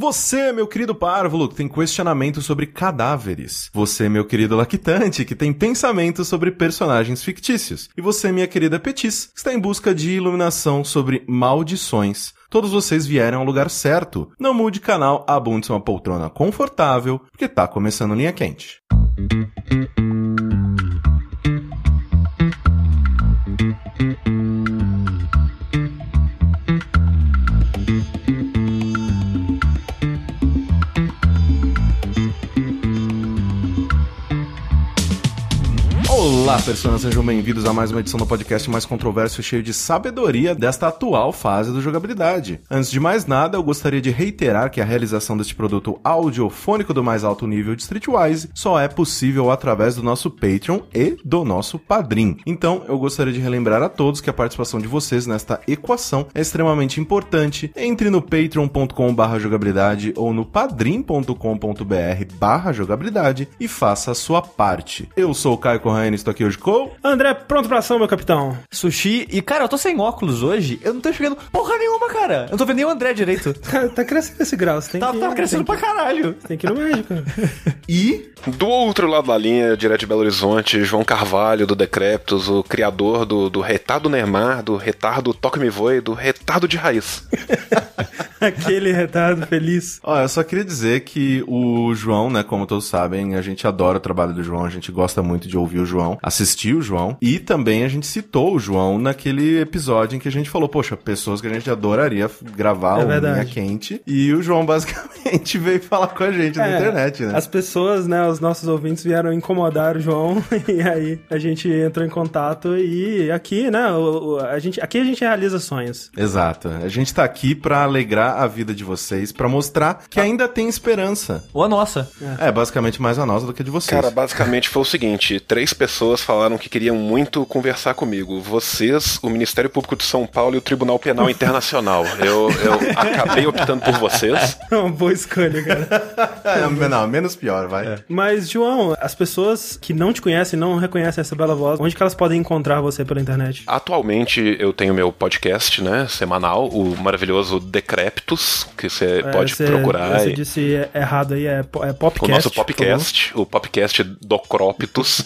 Você, meu querido párvulo, que tem questionamento sobre cadáveres. Você, meu querido lactante, que tem pensamento sobre personagens fictícios. E você, minha querida Petis, que está em busca de iluminação sobre maldições. Todos vocês vieram ao lugar certo. Não mude canal, abunde uma poltrona confortável, porque tá começando linha quente. Olá, pessoas, sejam bem-vindos a mais uma edição do podcast mais controverso e cheio de sabedoria desta atual fase do jogabilidade. Antes de mais nada, eu gostaria de reiterar que a realização deste produto audiofônico do mais alto nível de Streetwise só é possível através do nosso Patreon e do nosso Padrim. Então, eu gostaria de relembrar a todos que a participação de vocês nesta equação é extremamente importante. Entre no patreon.com jogabilidade ou no padrim.com.br jogabilidade e faça a sua parte. Eu sou o Caio Corraine, estou aqui hoje com... André, pronto pra ação, meu capitão. Sushi. E, cara, eu tô sem óculos hoje. Eu não tô enxergando porra nenhuma, cara. Eu não tô vendo nem o André direito. Tá, tá crescendo esse grau, você tem Tá, que... tá crescendo tem pra caralho. que, Tem que ir no médico. E Do outro lado da linha, direto de Belo Horizonte, João Carvalho, do Decreptus, o criador do, do retardo Neymar, do retardo Toque Me Voe, do retardo de raiz. Aquele retardo feliz. Ó, eu só queria dizer que o João, né, como todos sabem, a gente adora o trabalho do João, a gente gosta muito de ouvir o João, assistir o João, e também a gente citou o João naquele episódio em que a gente falou, poxa, pessoas que a gente adoraria gravar É o. Linha Quente, e o João basicamente veio falar com a gente na É, internet, né? As pessoas, né, os nossos ouvintes vieram incomodar o João e aí a gente entrou em contato e aqui, né, a gente, aqui a gente realiza sonhos. Exato. A gente tá aqui pra alegrar a vida de vocês, pra mostrar que ainda tem esperança. Ou a nossa. É, basicamente mais a nossa do que a de vocês. Cara, basicamente foi o seguinte: três pessoas falaram que queriam muito conversar comigo. Vocês, o Ministério Público de São Paulo e o Tribunal Penal Internacional. Eu, eu acabei optando por vocês. É uma boa escolha, cara. É, não, menos pior, vai. Mas, João, as pessoas que não te conhecem, não reconhecem essa bela voz, onde que elas podem encontrar você pela internet? Atualmente eu tenho meu podcast, né, semanal, o maravilhoso Decreptus, que você É, pode você- procurar. Você e- disse errado aí, é, é popcast. O nosso podcast, o podcast Docrópitos,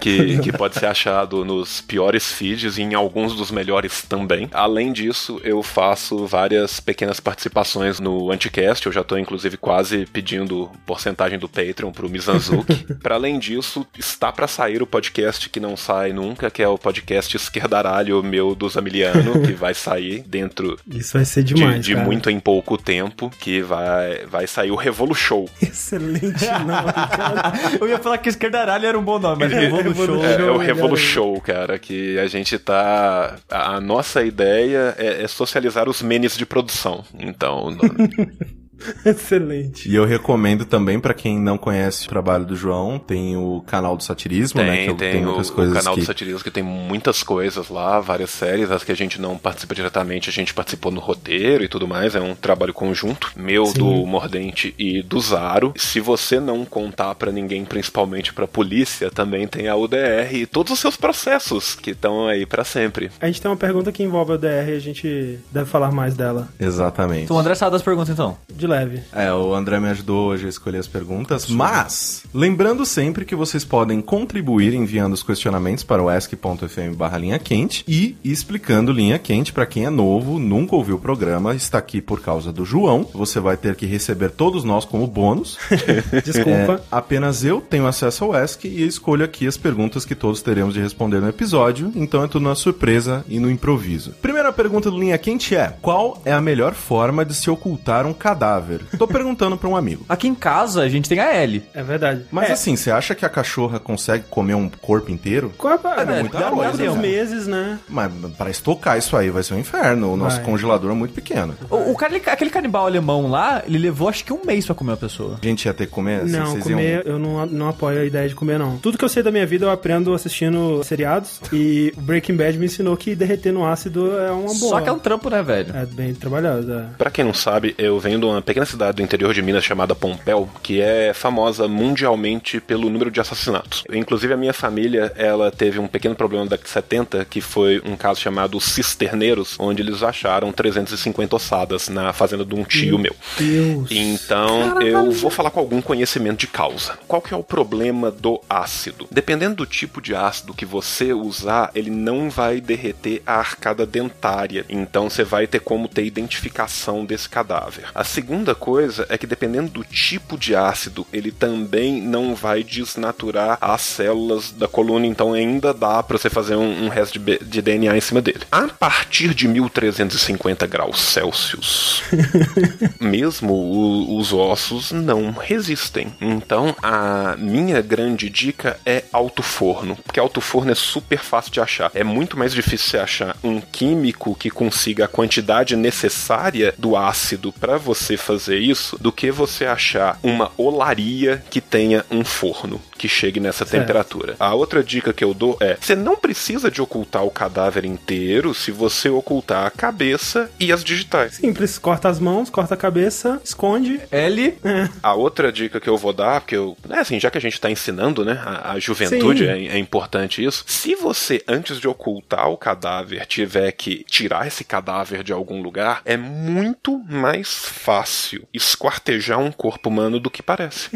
que, que pode ser achado nos piores feeds e em alguns dos melhores também. Além disso, eu faço várias pequenas participações no Anticast, eu já tô inclusive quase pedindo porcentagem do Patreon pro Mizanzuki. para além disso, está para sair o podcast que não sai nunca, que é o podcast Esquerdaralho meu do Zamiliano, que vai sair dentro Isso vai ser de, demais, de cara. muito em pouco tempo, que vai, vai sair o Revolu Show. Excelente nome, cara. Eu ia falar que esquerdaralho era um bom nome, mas Revolu Show. É, é o Show, Revolu cara. Show, cara, que a gente tá. A a nossa ideia é, é socializar os menes de produção. Então, Excelente. E eu recomendo também pra quem não conhece o trabalho do João, tem o canal do Satirismo, né? Que tem, eu- tem o, muitas o coisas canal que... do Satirismo que tem muitas coisas lá, várias séries, as que a gente não participa diretamente, a gente participou no roteiro e tudo mais, é um trabalho conjunto, meu, Sim. do Mordente e do Zaro. Se você não contar pra ninguém, principalmente pra polícia, também tem a UDR e todos os seus processos que estão aí pra sempre. A gente tem uma pergunta que envolve o DR e a gente deve falar mais dela. Exatamente. Então, o André sabe das perguntas, então. De leve. É, o André me ajudou hoje a escolher as perguntas, mas lembrando sempre que vocês podem contribuir enviando os questionamentos para o ask.fm barra linha quente e explicando linha quente para quem é novo, nunca ouviu o programa, está aqui por causa do João. Você vai ter que receber todos nós como bônus. Desculpa. É, apenas eu tenho acesso ao Ask e escolho aqui as perguntas que todos teremos de responder no episódio, então é tudo na surpresa e no improviso. Primeira pergunta do Linha Quente é: Qual é a melhor forma de se ocultar um cadáver? Tô perguntando pra um amigo. Aqui em casa, a gente tem a L. É verdade. Mas é, assim, você acha que a cachorra consegue comer um corpo inteiro? qual é, é, muita coisa, muita uns meses, né? Mas pra estocar isso aí vai ser um inferno. O nosso Vai. congelador é muito pequeno. O, o cara, aquele canibal alemão lá, ele levou acho que um mês pra comer a pessoa. A gente ia ter que comer? assim, Não, vocês comer, eu não, não apoio a ideia de comer, não. Tudo que eu sei da minha vida eu aprendo assistindo seriados e o Breaking Bad me ensinou que derreter no ácido é uma boa. Só que é um trampo, né, velho? É bem trabalhoso, é. Pra quem não sabe, eu venho de uma pequena cidade do interior de Minas chamada Pompéu, que é famosa mundialmente pelo número de assassinatos. Inclusive, a minha família, ela teve um pequeno problema da década de 70, que foi um caso chamado Cisterneiros, onde eles acharam 350 ossadas na fazenda de um tio meu. Deus. Então, eu vou falar com algum conhecimento de causa. Qual que é o problema do ácido? Dependendo do tipo de ácido que você usar, ele não vai derreter a arcada dentária. Então, você vai ter como ter identificação desse cadáver. A segunda coisa é que dependendo do tipo de ácido, ele também não vai desnaturar as células da coluna, então ainda dá para você fazer um, um resto de, de DNA em cima dele. A partir de 1350 graus Celsius, mesmo o- os ossos não resistem. Então, a minha grande dica é alto forno, porque alto forno é super fácil de achar. É muito mais difícil você achar um químico que consiga a quantidade necessária do ácido para você fazer isso do que você achar uma olaria que tenha um forno que chegue nessa Certo. temperatura. A outra dica que eu dou é: você não precisa de ocultar o cadáver inteiro se você ocultar a cabeça e as digitais. Simples, corta as mãos, corta a cabeça, esconde. L. A outra dica que eu vou dar, porque eu, né, assim, já que a gente tá ensinando, né, a, a juventude é, é importante isso. Se você, antes de ocultar o cadáver, tiver que tirar esse cadáver de algum lugar, é muito mais fácil esquartejar um corpo humano do que parece.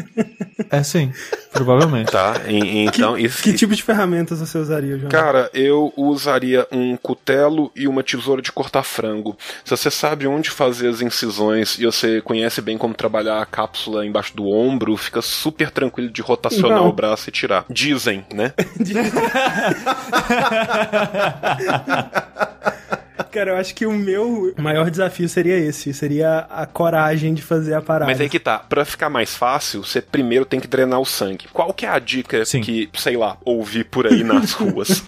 É sim, provavelmente. Tá? E- então, isso, Que tipo de ferramentas você usaria, João? Cara, eu usaria um cutelo e uma tesoura de cortar frango. Se você sabe onde fazer as incisões e você conhece bem como trabalhar a cápsula embaixo do ombro, fica super tranquilo de rotacionar Não. o braço e tirar. Dizem, né? Cara, eu acho que o meu maior desafio seria esse. Seria a coragem de fazer a parada. Mas aí que tá, pra ficar mais fácil, você primeiro tem que drenar o sangue. Qual que é a dica Sim. que, sei lá, ouvi por aí nas ruas?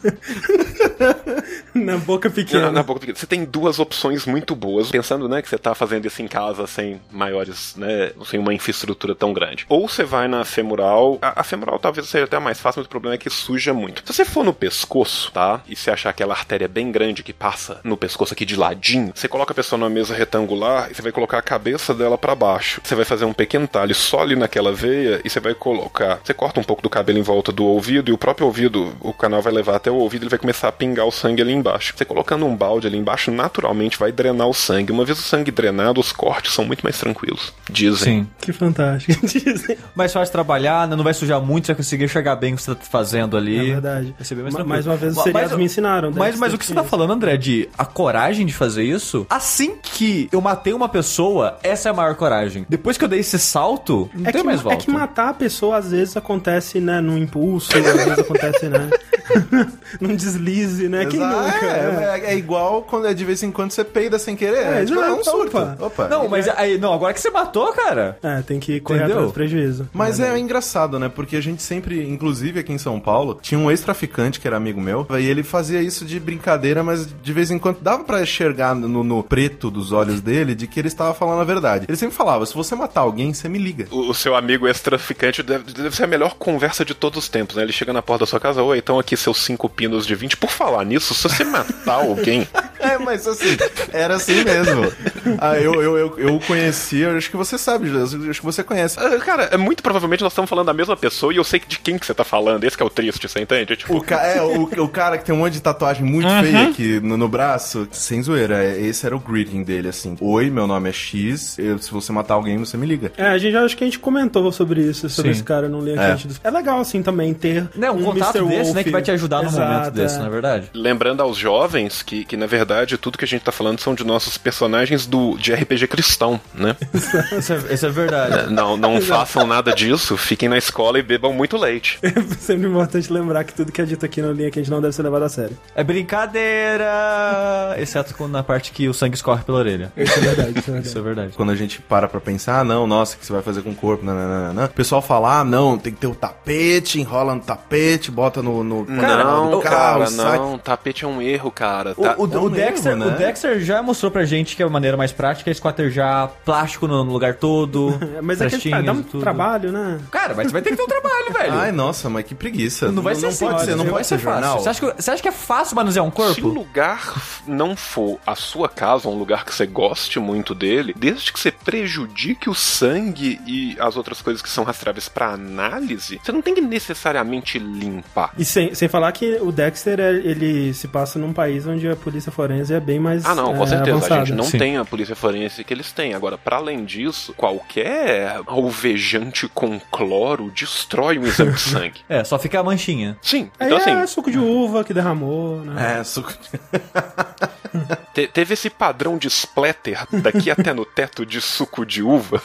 Na boca pequena. Na, na boca pequena. Você tem duas opções muito boas, pensando, né, que você tá fazendo isso em casa sem maiores, né, sem uma infraestrutura tão grande. Ou você vai na femoral, a, a femoral talvez seja até mais fácil, mas o problema é que suja muito. Se você for no pescoço, tá, e você achar aquela artéria bem grande que passa no pescoço aqui de ladinho, você coloca a pessoa numa mesa retangular e você vai colocar a cabeça dela pra baixo. Você vai fazer um pequeno talho só ali naquela veia e você vai colocar, você corta um pouco do cabelo em volta do ouvido e o próprio ouvido, o canal vai levar até o ouvido, ele vai começar a pingar o sangue ali embaixo. Você colocando um balde ali embaixo, naturalmente vai drenar o sangue. Uma vez o sangue drenado, os cortes são muito mais tranquilos. Dizem. Sim. Que fantástico. Dizem. Mais fácil de trabalhar, né? não vai sujar muito, você vai conseguir enxergar bem o que você tá fazendo ali. É verdade. Vai ser bem mais mais uma vez, os seriados mas- me ensinaram. Mas, Dexter, mas o que você tá isso. falando, André, de a coragem de fazer isso? Assim que eu matei uma pessoa, essa é a maior coragem. Depois que eu dei esse salto, não É tem que, mais é volta. que matar a pessoa às vezes acontece, né, num impulso, às vezes acontece, né, num deslize, né, quem Exato, nunca? é, é. é- é igual quando é de vez em quando você peida sem querer. É, É, tipo, é um surto. opa. Opa. Não, mas aí, não, agora que você matou, cara. É, tem que correr Entendeu? atrás do prejuízo. Mas é engraçado, né? Porque a gente sempre, inclusive aqui em São Paulo, tinha um ex-traficante que era amigo meu, e ele fazia isso de brincadeira, mas de vez em quando dava pra enxergar no, no preto dos olhos dele de que ele estava falando a verdade. Ele sempre falava: se você matar alguém, você me liga. O, o seu amigo ex-traficante deve, deve ser a melhor conversa de todos os tempos, né? Ele chega na porta da sua casa, oi, então aqui seus cinco pinos de 20. Por falar nisso, se você matar alguém, É, mas assim, era assim mesmo. Ah, eu, eu, eu, eu conheci, eu acho que você sabe, eu acho que você conhece. Ah, Cara, é muito provavelmente nós estamos falando da mesma pessoa e eu sei de quem que você tá falando. Esse que é o triste, você entende? Tipo, O, ca é, o, o cara que tem um monte de tatuagem muito feia aqui no, no braço, sem zoeira, é- esse era o greeting dele, assim. Oi, meu nome é X, eu- se você matar alguém, você me liga. É, a gente acho que a gente comentou sobre isso, sobre Sim. esse cara no Link É. Do- É legal, assim, também ter Né, um, contato Mr. desse, Wolf. né, que vai te ajudar num Exato, momento desse, é. na é verdade. lembrando aos jovens que, que, na verdade, tudo que a gente tá falando são de nossos personagens do, de RPG cristão, né? Isso é, isso é verdade. Não, não façam nada disso, fiquem na escola e bebam muito leite. É sempre importante lembrar que tudo que é dito aqui no Link a gente não deve ser levado a sério. É brincadeira! Exceto quando- na parte que o sangue escorre pela orelha. Isso é verdade, isso é verdade. Isso é verdade. Quando a gente para pra pensar, ah, não, nossa, o que você vai fazer com o corpo, nananana. O pessoal fala, ah, não, tem que ter o tapete, enrola no tapete, bota no, no, Cara, não, no carro, cara, sai. não. Tapete é um erro, cara. O, Tá- o, é um o erro. Dexter, né? o Dexter já mostrou pra gente que a maneira mais prática é esquartejar plástico no no lugar todo. Mas é que festinhas dá um tudo. trabalho, né? Cara, mas vai ter que ter um trabalho, velho. Ai, nossa, mas que preguiça. não vai ser não assim, pode ser, não pode ser fácil. Você acha, que, você acha que é fácil manusear um o corpo? lugar não for a sua casa, um lugar que você goste muito dele, desde que você prejudique o sangue e as outras coisas que são rastreáveis pra análise, você não tem que necessariamente limpar. E sem, sem falar que o Dexter, é- ele se passa num país onde a polícia forense é bem mais Ah, não, com é, certeza. avançada. A gente não Sim. tem a polícia forense que eles têm. Agora, para além disso, qualquer alvejante com cloro destrói um exame de sangue. É, só fica a manchinha. Sim, Aí então assim, é suco de uva que derramou, né? É, suco... te- teve esse padrão de splatter daqui até no teto de suco de uva.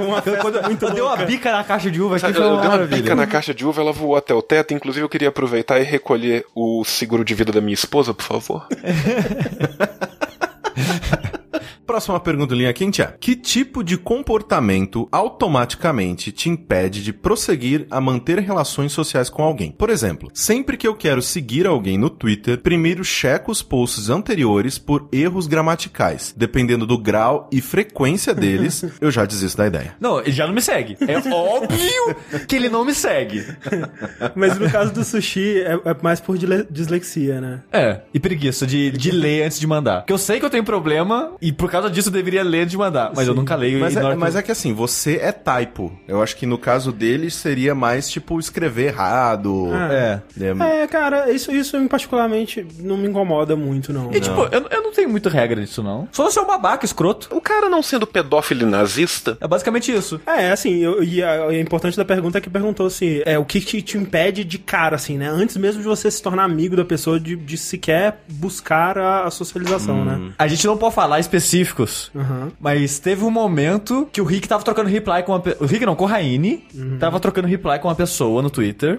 Uma festa Quando, quando deu uma bica na caixa de uva aqui, Eu, foi eu uma dei uma bica na caixa de uva, ela voou até o teto. Inclusive, eu queria aproveitar e recolher o seguro de vida da minha esposa, por favor. Próxima pergunta linha quente é: Que tipo de comportamento automaticamente te impede de prosseguir a manter relações sociais com alguém? Por exemplo, sempre que eu quero seguir alguém no Twitter, primeiro checo os posts anteriores por erros gramaticais. Dependendo do grau e frequência deles, eu já desisto da ideia. Não, ele já não me segue. É óbvio que ele não me segue. Mas no caso do sushi, é, é mais por dislexia, né? É, e preguiça de, de ler antes de mandar. Porque eu sei que eu tenho problema e por causa disso eu deveria ler de mandar. Mas eu nunca leio Mas e é, mas é que assim, você é typo. Eu acho que no caso deles seria mais tipo escrever errado. É. É, É, cara, isso, isso em particularmente não me incomoda muito, não. E tipo, eu, eu não tenho muita regra nisso, não. Só se é um babaca escroto. O cara não sendo pedófilo e nazista, É basicamente isso. É, assim, eu, e a, a importante da pergunta é que perguntou assim, é, o que te, te impede de cara, assim, né? Antes mesmo de você se tornar amigo da pessoa, de, de sequer buscar a, a socialização, né? A gente não pode falar específicos, Aham. mas teve um momento que o Rick tava trocando reply com uma pe... O Rick não, com o Raine, tava trocando reply com uma pessoa no Twitter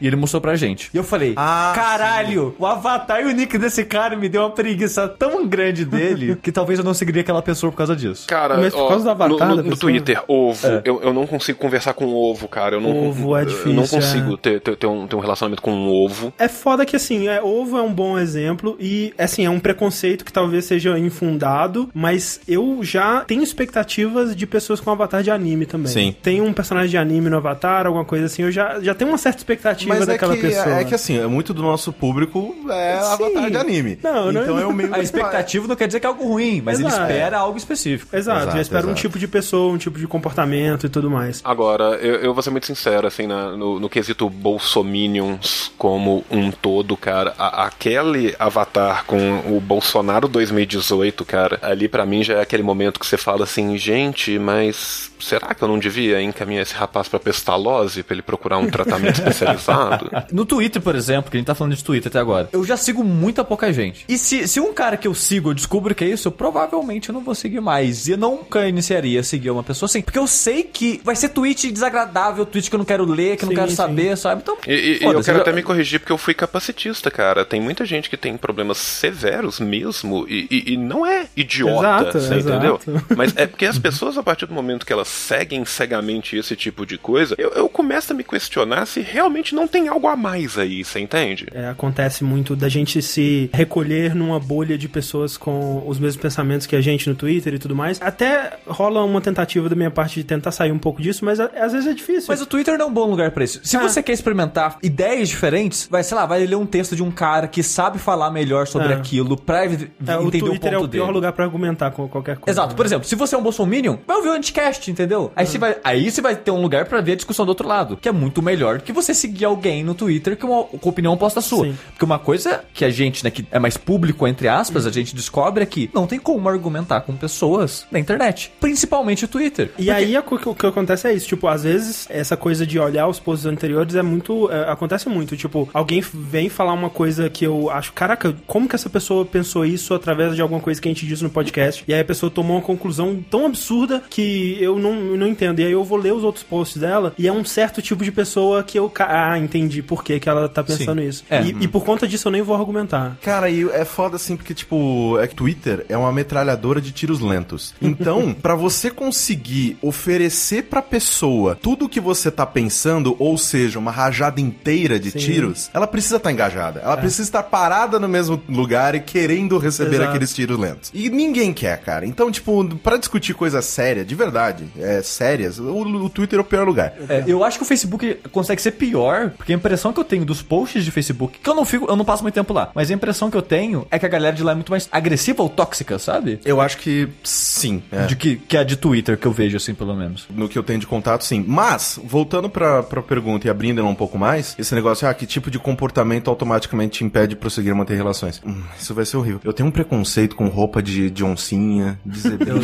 e ele mostrou pra gente. E eu falei, Ah, caralho, o avatar e o nick desse cara me deu uma preguiça tão grande dele que talvez eu não seguiria aquela pessoa por causa disso. Cara, Mas por ó, causa do avatar no, no, no? Twitter, ovo, eu, eu não consigo conversar com ovo, cara. Eu não, Ovo é Eu não difícil, consigo é. ter, ter, ter um, ter um relacionamento com um ovo. É foda que, assim, é, ovo é um bom exemplo e, assim, é um preconceito que talvez seja infundado, mas eu já tenho expectativas de pessoas com avatar de anime também. Sim. Tem um personagem de anime no avatar, alguma coisa assim, eu já, já tenho uma certa expectativa Mas é daquela que, pessoa. é que assim, é muito do nosso público é Sim. avatar de anime. Não, não- então eu meio A expectativa não quer dizer que é algo ruim, mas ele Exato. espera algo específico. Exato, Exato, já espero um exato. tipo de pessoa, um tipo de comportamento e tudo mais. Agora, eu, eu vou ser muito sincero, assim, na- no, no quesito Bolsominions como um todo, cara, a- aquele avatar com o Bolsonaro 2018, cara, ali pra mim já é aquele momento que você fala assim, gente, mas será que eu não devia encaminhar esse rapaz pra pestalose pra ele procurar um tratamento especializado? No Twitter, por exemplo, que a gente tá falando de Twitter até agora, eu já sigo muita pouca gente. E se, se um cara que eu sigo eu descubro que é isso, eu provavelmente não vou seguir mais. E eu nunca iniciaria a seguir uma pessoa assim. Porque eu sei que vai ser tweet desagradável, tweet que eu não quero ler, que eu não quero sim. saber, sabe? Então, E, e- eu quero já- até me corrigir porque eu fui capacitista, cara. Tem muita gente que tem problemas severos mesmo e, e- e não é idiota, Exato, você exato. entendeu? Mas é porque as pessoas, a partir do momento que elas seguem cegamente esse tipo de coisa, eu, eu começo a me questionar se realmente não tem algo a mais aí, você entende? É, acontece muito da gente se recolher numa bolha de pessoas com os mesmos pensamentos que a gente no Twitter e tudo mais. Até rola uma tentativa da minha parte de tentar sair um pouco disso, mas a- às vezes é difícil. Mas o Twitter não é um bom lugar pra isso. Se Ah. você quer experimentar ideias diferentes, vai, sei lá, vai ler um texto de um cara que sabe falar melhor sobre É. aquilo pra É, o entender o Twitter ponto é o pior dele. lugar pra argumentar com qualquer coisa. Exato. Por exemplo, se você é um bolsominion, vai ouvir o Anticast, entendeu? Aí, você vai, aí você vai ter um lugar pra ver a discussão do outro lado, que é muito melhor que você seguir alguém no Twitter com uma com opinião oposta à sua. Sim. Porque uma coisa que a gente, né, que é mais público, entre aspas, a gente descobre é que não tem como argumentar com pessoas na internet. Principalmente o Twitter. E aí a co- o que acontece é isso, tipo, às vezes essa coisa de olhar os posts anteriores é muito. é, acontece muito. Tipo, alguém vem falar uma coisa que eu acho, caraca, como que essa pessoa pensou isso através de alguma coisa que a gente disse no podcast? E aí a pessoa tomou uma conclusão tão absurda que eu não não, não entendo. E aí eu vou ler os outros posts dela e é um certo tipo de pessoa que eu. Ah, entendi por que, que ela tá pensando isso. É. E, e por conta disso eu nem vou argumentar. Cara, e é foda assim, porque, tipo, é que Twitter é uma metralhadora de tiros lentos. Então, pra você conseguir oferecer pra pessoa tudo o que você tá pensando, ou seja, uma rajada inteira de Sim. tiros, ela precisa estar engajada. Ela precisa estar parada no mesmo lugar e querendo receber Exato. aqueles tiros lentos. E ninguém quer, cara. Então, tipo, pra discutir coisa séria, de verdade, é, sérias, o, o Twitter é o pior lugar. É, eu acho que o Facebook consegue ser pior, porque a impressão que eu tenho dos posts de Facebook, que eu não fico, eu não passo muito tempo lá, mas a impressão que eu tenho é que a galera de lá é muito mais agressiva ou tóxica, sabe? Eu acho que sim. é. De que, que a de Twitter que eu vejo, assim, pelo menos. No que eu tenho de contato, sim. Mas, voltando pra, pra pergunta e abrindo ela um pouco mais, esse negócio, ah, que tipo de comportamento automaticamente te impede de prosseguir manter relações? Hum, isso vai ser horrível. Eu tenho um preconceito com roupa de, de oncinha, de zebrinha.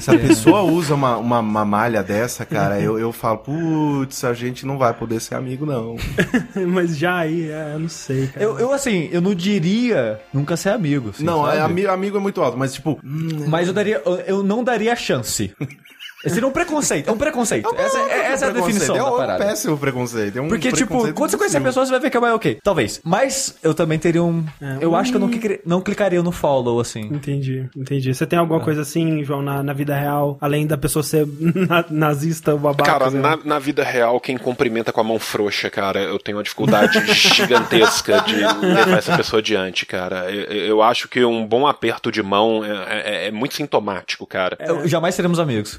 Se a pessoa usa uma, uma, uma malha dessa, cara, eu, eu falo, putz, a gente não vai poder ser amigo, não. Mas já aí, é, eu não sei, cara. Eu, eu, assim, eu não diria nunca ser amigo. assim, não, é, ami- amigo é muito alto, mas tipo, Mas eu daria. Eu, eu não daria chance. Seria um preconceito. É um preconceito. essa é, essa é a definição é da um parada. péssimo preconceito. É um Porque, tipo, preconceito quando você conhecer a pessoa, você vai ver que é mais ok. Talvez. Mas eu também teria um. É, eu um- acho que eu não, clicaria- não clicaria no follow, assim. Entendi, entendi. Você tem alguma coisa assim, João, na, na vida real, além da pessoa ser na- nazista, babaca? Cara, né? na, na vida real, quem cumprimenta com a mão frouxa, cara, eu tenho uma dificuldade gigantesca de levar essa pessoa adiante, cara. Eu, eu acho que um bom aperto de mão é, é- é muito sintomático, cara. Eu- jamais seremos amigos.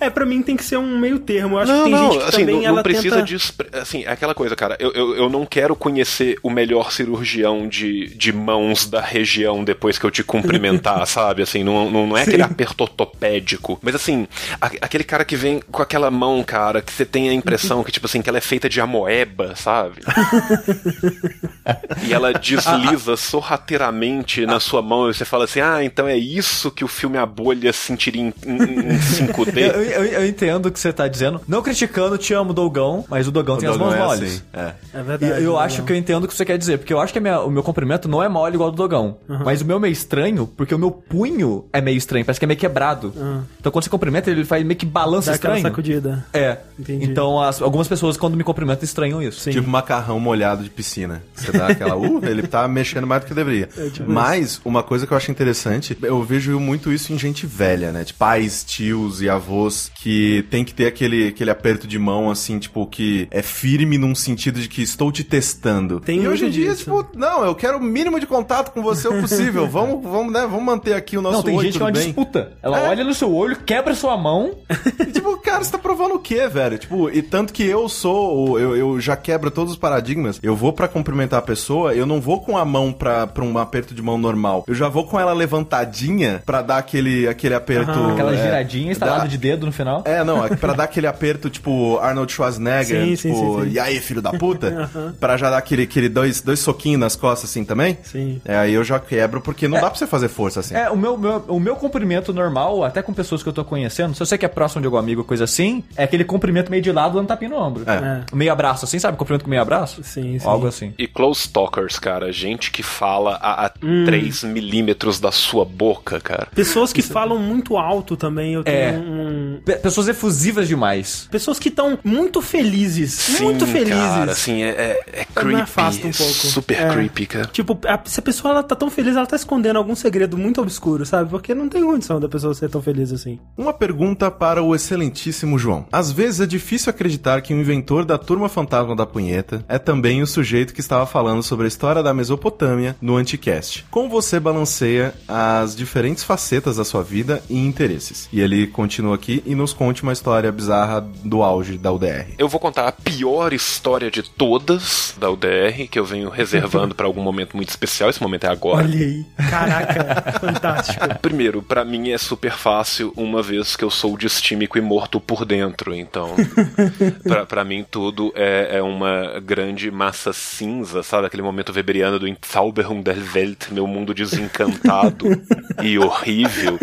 É, pra mim tem que ser um meio termo. Eu acho que Não, tem não, gente que assim, também não, não precisa tenta... disso. Assim, é aquela coisa, cara. Eu, eu, eu não quero conhecer o melhor cirurgião de, de mãos da região depois que eu te cumprimentar, sabe? Assim, não, não, não é aquele aperto ortopédico. Mas assim, a- aquele cara que vem com aquela mão, cara, que você tem a impressão que, tipo assim, que ela é feita de amoeba, sabe? e ela desliza sorrateiramente na sua mão e você fala assim: ah, então é isso que o filme A Bolha sentiria em, em, em 5D. Eu, eu- eu entendo o que você tá dizendo. Não criticando, te amo, Dogão, mas o Dogão O tem as Dogão mãos é moles. assim, é. É E verdade. eu é acho que eu entendo o que você quer dizer, porque eu acho que a minha- o meu comprimento não é mole igual ao do Dogão. Mas o meu é meio estranho, porque o meu punho é meio estranho, parece que é meio quebrado. Então quando você cumprimenta, ele faz meio que balança Dá estranho. sacudida. É. Entendi. Então as- algumas pessoas, quando me cumprimentam, estranham isso. Sim. Tipo macarrão molhado de piscina. Você dá aquela, uh, ele tá mexendo mais do que deveria. tipo Mas, uma coisa que eu acho interessante, eu vejo muito isso em gente velha, né? De pais, tios e avós que tem que ter aquele, aquele aperto de mão, assim, tipo, que é firme num sentido de que estou te testando. Tem e hoje em dia, disso. tipo, não, eu quero o mínimo de contato com você o possível. vamos, vamos, né? Vamos manter aqui o nosso Não, tem oi, gente que é uma bem? disputa. Ela É. olha no seu olho, quebra sua mão. E, tipo, cara, você tá provando o quê, velho? Tipo, e tanto que eu sou, eu, eu já quebro todos os paradigmas. Eu vou pra cumprimentar a pessoa, eu não vou com a mão pra, pra um aperto de mão normal. Eu já vou com ela levantadinha pra dar aquele, aquele aperto. Aham. Aquela é, giradinha instalada de dedo no final. É, não, é pra dar aquele aperto, tipo, Arnold Schwarzenegger, Sim, tipo, sim, sim. e aí, filho da puta? Pra já dar aquele, aquele dois, dois soquinhos nas costas assim também? Sim. É, aí eu já quebro, porque não dá pra você fazer força assim. É, o meu, meu- o meu cumprimento normal, até com pessoas que eu tô conhecendo, se eu sei que é próximo de algum amigo, coisa assim, é aquele cumprimento meio de lado dando tapinha no ombro. É. Meio abraço, assim, sabe? Cumprimento com meio abraço? Sim, sim. Algo assim. E close talkers, cara, gente que fala a, a Hum. 3 milímetros da sua boca, cara. Pessoas que falam muito alto também, eu tenho É. um... Pe- Pessoas efusivas demais. Pessoas que estão muito felizes. muito felizes. Cara, assim, é, é, é Eu me creepy. afasto um pouco. Super É. creepy, cara. Tipo, a- se a pessoa ela tá tão feliz, ela tá escondendo algum segredo muito obscuro, sabe? Porque não tem condição da pessoa ser tão feliz assim. Uma pergunta para o excelentíssimo João. Às vezes é difícil acreditar que o inventor da Turma Fantasma da Punheta é também o sujeito que estava falando sobre a história da Mesopotâmia no Anticast. Como você balanceia as diferentes facetas da sua vida e interesses? E ele continua aqui e nos conte uma história bizarra do auge da UDR. Eu vou contar a pior história de todas da UDR, que eu venho reservando pra algum momento muito especial. Esse momento é agora. Olha aí. Caraca, fantástico. Primeiro, pra mim é super fácil, uma vez que eu sou distímico e morto por dentro. Então, pra, pra mim tudo é, é uma grande massa cinza, sabe? Aquele momento weberiano do Entzauberung der Welt, meu mundo desencantado e horrível.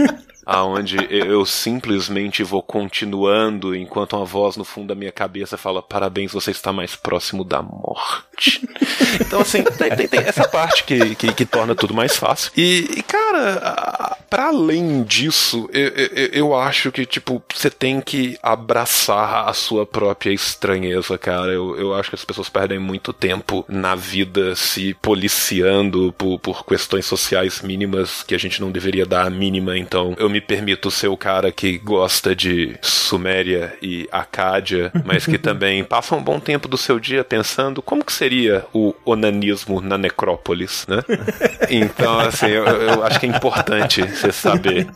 Aonde eu simplesmente vou continuando enquanto uma voz no fundo da minha cabeça fala: Parabéns, você está mais próximo da morte. Então, assim, tem, tem- tem essa parte que, que, que torna tudo mais fácil. E, e, cara, a- para além disso, eu, eu, eu, acho que, tipo, você tem que abraçar a sua própria estranheza, cara. Eu, eu acho que as pessoas perdem muito tempo na vida se policiando por, por questões sociais mínimas que a gente não deveria dar a mínima. Então, eu me permito ser o cara que gosta de Suméria e Acádia, mas que também passa um bom tempo do seu dia pensando como que seria o onanismo na necrópolis, né? Então, assim, eu, eu acho que é importante você saber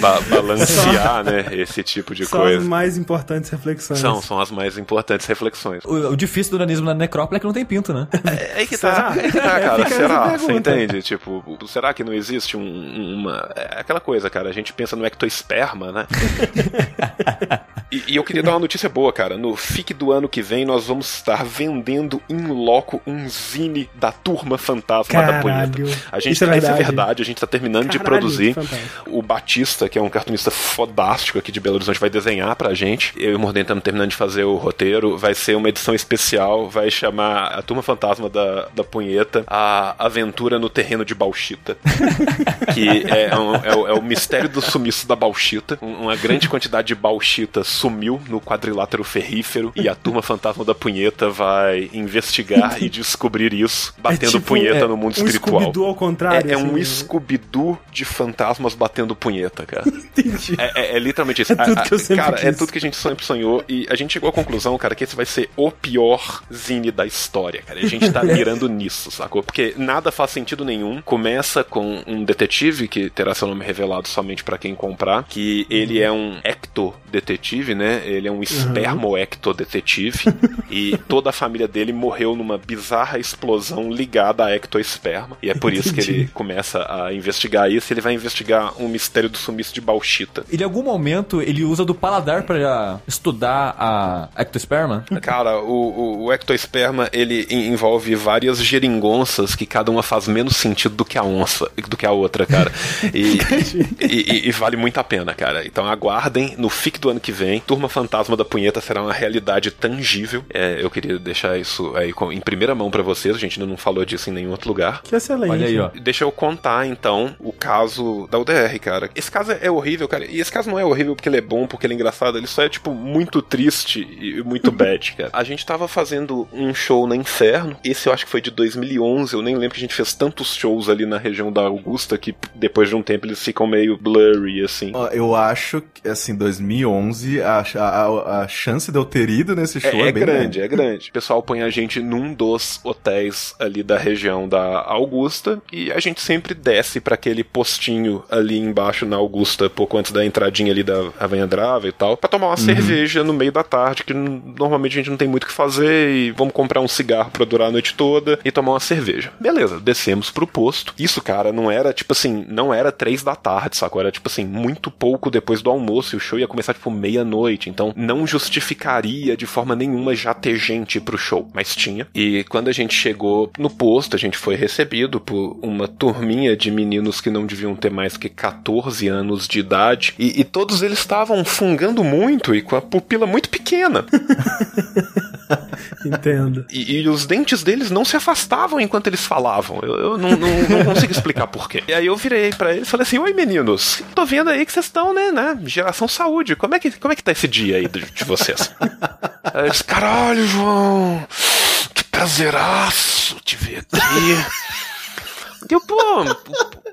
ba balancear, né, esse tipo de são coisa. São as mais importantes reflexões. São, são as mais importantes reflexões. O, o difícil do onanismo na necrópole é que não tem pinto, né? É, é que tá, é que tá, cara. será? Você entende? Tipo, será que não existe um, uma... É aquela coisa, cara, a gente pensa no ectoesperma, né? e, e, eu queria dar uma notícia boa, cara. No FIC do ano que vem, nós vamos estar vendendo em loco um zine da Turma Fantasma Caralho. da Punheta. A gente Isso tá, é verdade. Isso é verdade, a gente tá terminando Caralho, de produzir. O Batista, que é um cartunista fodástico aqui de Belo Horizonte, vai desenhar pra gente. Eu e o Mordem estamos terminando de fazer o roteiro. Vai ser uma edição especial, vai chamar a Turma Fantasma da, da Punheta, a Aventura no Terreno de Bauxita. que é, um, é, o, é, o, mistério do sumiço da Bauxita. Uma grande quantidade de Bauxita sumiu no quadrilátero ferrífero e a Turma Fantasma da Punheta vai investigar e descobrir isso, batendo é tipo, punheta no mundo um espiritual. Scooby-Doo ao contrário. É, é assim, um né? Scooby-Doo de fantasmas batendo punheta, cara. Entendi. É, é, literalmente isso. É tudo que eu sempre cara, quis. é tudo que a gente sempre sonhou e a gente chegou à conclusão, cara, que esse vai ser o pior zine da história, cara. A gente tá mirando nisso, sacou? Porque nada faz sentido nenhum. Começa com um detetive que terá seu nome revelado somente para quem comprar, que ele é um ecto-detetive, né? Ele é um espermo-ecto-detetive e toda a família dele morreu numa bizarra explosão ligada a ectoesperma e é por isso que ele começa a investigar isso. Ele vai investigar um mistério do sumiço de Bauxita. Ele, em algum momento, ele usa do paladar para estudar a ectosperma? Cara, o, o, o ectosperma, ele envolve várias geringonças que cada uma faz menos sentido do que a onça, do que a outra, cara. E, e, e, vale muito a pena, cara. Então aguardem, no FIC do ano que vem, Turma Fantasma da Punheta será uma realidade tangível. É, eu queria deixar isso aí em primeira mão para vocês, a gente ainda não falou disso em nenhum outro lugar. Que excelente. Olha aí, ó. Deixa eu contar, então, o caso da UDR, cara. Esse caso é horrível, cara. E esse caso não é horrível porque ele é bom, porque ele é engraçado. Ele só é, tipo, muito triste e muito bad, cara. A gente tava fazendo um show na Inferno. Esse eu acho que foi de 2011. Eu nem lembro que a gente fez tantos shows ali na região da Augusta que depois de um tempo eles ficam meio blurry, assim. Eu acho que, assim, 2011, a, a, a chance de eu ter ido nesse show é, é, é grande, grande. É grande. O pessoal põe a gente num dos hotéis ali da região da Augusta e a gente sempre desce para aquele postinho ali embaixo na Augusta, pouco antes da entradinha ali da Avenida Drava e tal, para tomar uma uhum. cerveja no meio da tarde, que normalmente a gente não tem muito o que fazer e vamos comprar um cigarro para durar a noite toda e tomar uma cerveja. Beleza, descemos pro posto. Isso, cara, não era tipo assim, não era três da tarde, sacou? Era tipo assim, muito pouco depois do almoço e o show ia começar tipo meia-noite, então não justificaria de forma nenhuma já ter gente pro show, mas tinha. E quando a gente chegou no posto, a gente foi recebido por uma turminha de meninos que não deviam ter mais que 14 anos de idade e, e todos eles estavam fungando muito e com a pupila muito pequena. Entendo. E, e, os dentes deles não se afastavam enquanto eles falavam. Eu, eu não, não, não, consigo explicar porquê. E aí eu virei para eles e falei assim: Oi meninos, tô vendo aí que vocês estão, né, né? Geração saúde. Como é que, como é que tá esse dia aí de, de vocês? aí eles, caralho, João, que prazeraço te ver aqui. Eu, pô,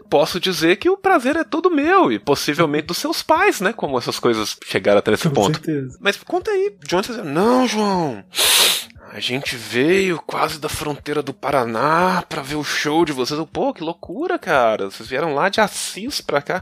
posso dizer que o prazer é todo meu e possivelmente dos seus pais, né? Como essas coisas chegaram até esse Com ponto. certeza. Mas conta aí, John, você não, João. A gente veio quase da fronteira do Paraná pra ver o show de vocês. Eu, Pô, que loucura, cara. Vocês vieram lá de Assis pra cá.